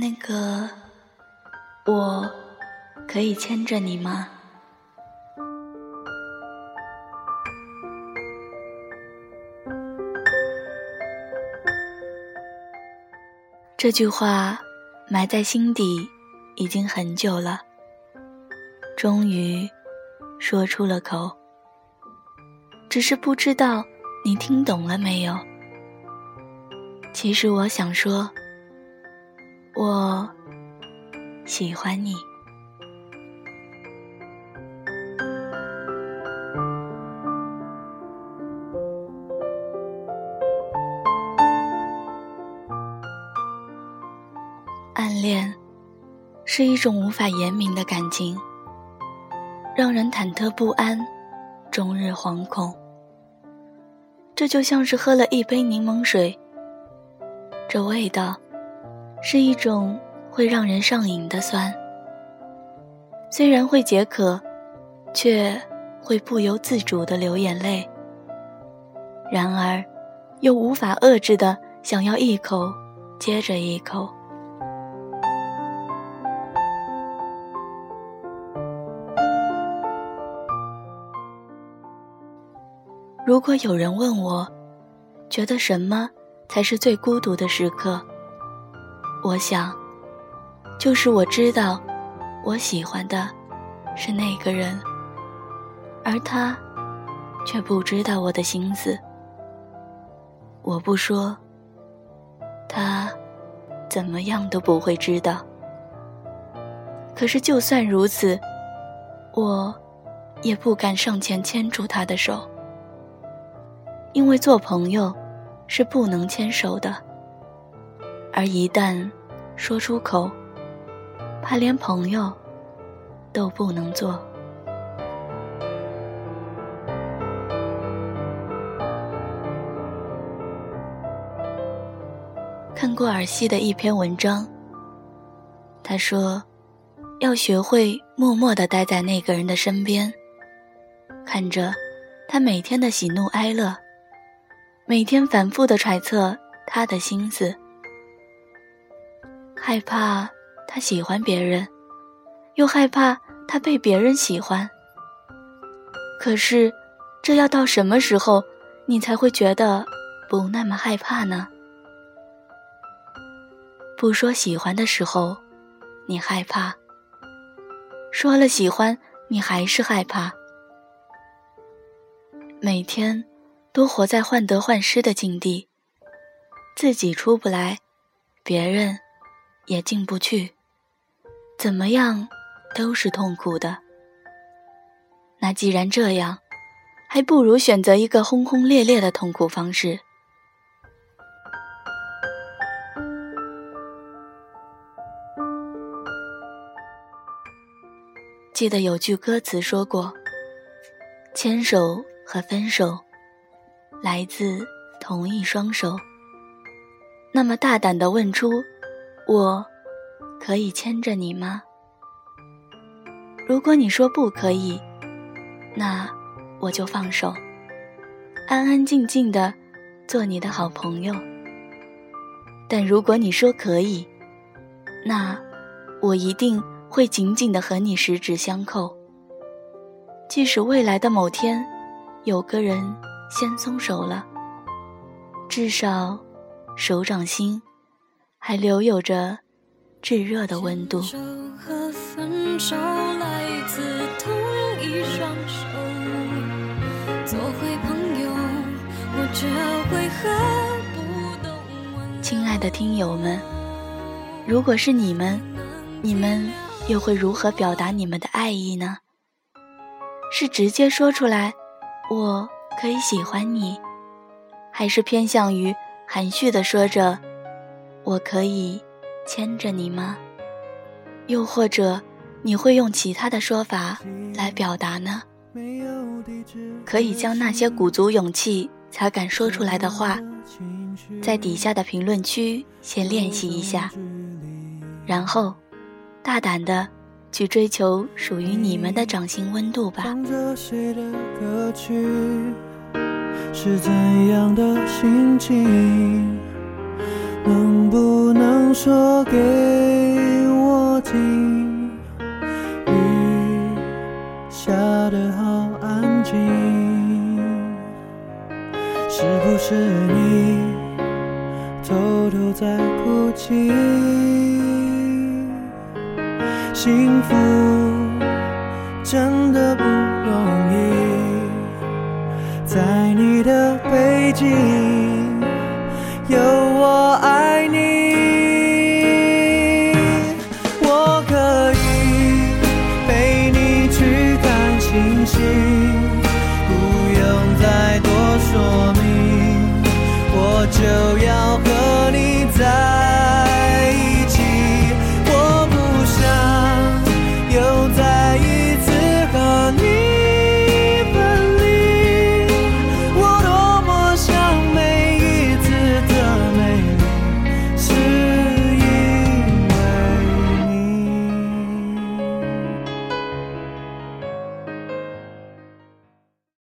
那个，我可以牵着你吗？这句话埋在心底已经很久了，终于说出了口。只是不知道你听懂了没有？其实我想说，我喜欢你。暗恋是一种无法言明的感情，让人忐忑不安，终日惶恐。这就像是喝了一杯柠檬水，这味道是一种会让人上瘾的酸，虽然会解渴，却会不由自主的流眼泪。然而，又无法遏制的想要一口接着一口。如果有人问我，觉得什么才是最孤独的时刻？我想，就是我知道，我喜欢的是那个人，而他却不知道我的心思。我不说，他怎么样都不会知道。可是就算如此，我也不敢上前牵住他的手。因为做朋友是不能牵手的，而一旦说出口，怕连朋友都不能做。看过尔西的一篇文章，他说，要学会默默的待在那个人的身边，看着他每天的喜怒哀乐。每天反复的揣测他的心思，害怕他喜欢别人，又害怕他被别人喜欢。可是，这要到什么时候，你才会觉得不那么害怕呢？不说喜欢的时候，你害怕；说了喜欢，你还是害怕。每天。都活在患得患失的境地，自己出不来，别人也进不去，怎么样都是痛苦的。那既然这样，还不如选择一个轰轰烈烈的痛苦方式。记得有句歌词说过：“牵手和分手。”来自同一双手，那么大胆的问出：“我可以牵着你吗？”如果你说不可以，那我就放手，安安静静的做你的好朋友。但如果你说可以，那我一定会紧紧的和你十指相扣，即使未来的某天，有个人。先松手了，至少手掌心还留有着炙热的温度。亲爱的听友们，如果是你们，你们又会如何表达你们的爱意呢？是直接说出来，我。可以喜欢你，还是偏向于含蓄的说着“我可以牵着你吗？”又或者你会用其他的说法来表达呢？可以将那些鼓足勇气才敢说出来的话，在底下的评论区先练习一下，然后大胆的去追求属于你们的掌心温度吧。是怎样的心情？能不能说给？我听，雨下得好安静，是不是你偷偷在哭泣？幸福真的不容易，在你的背景有。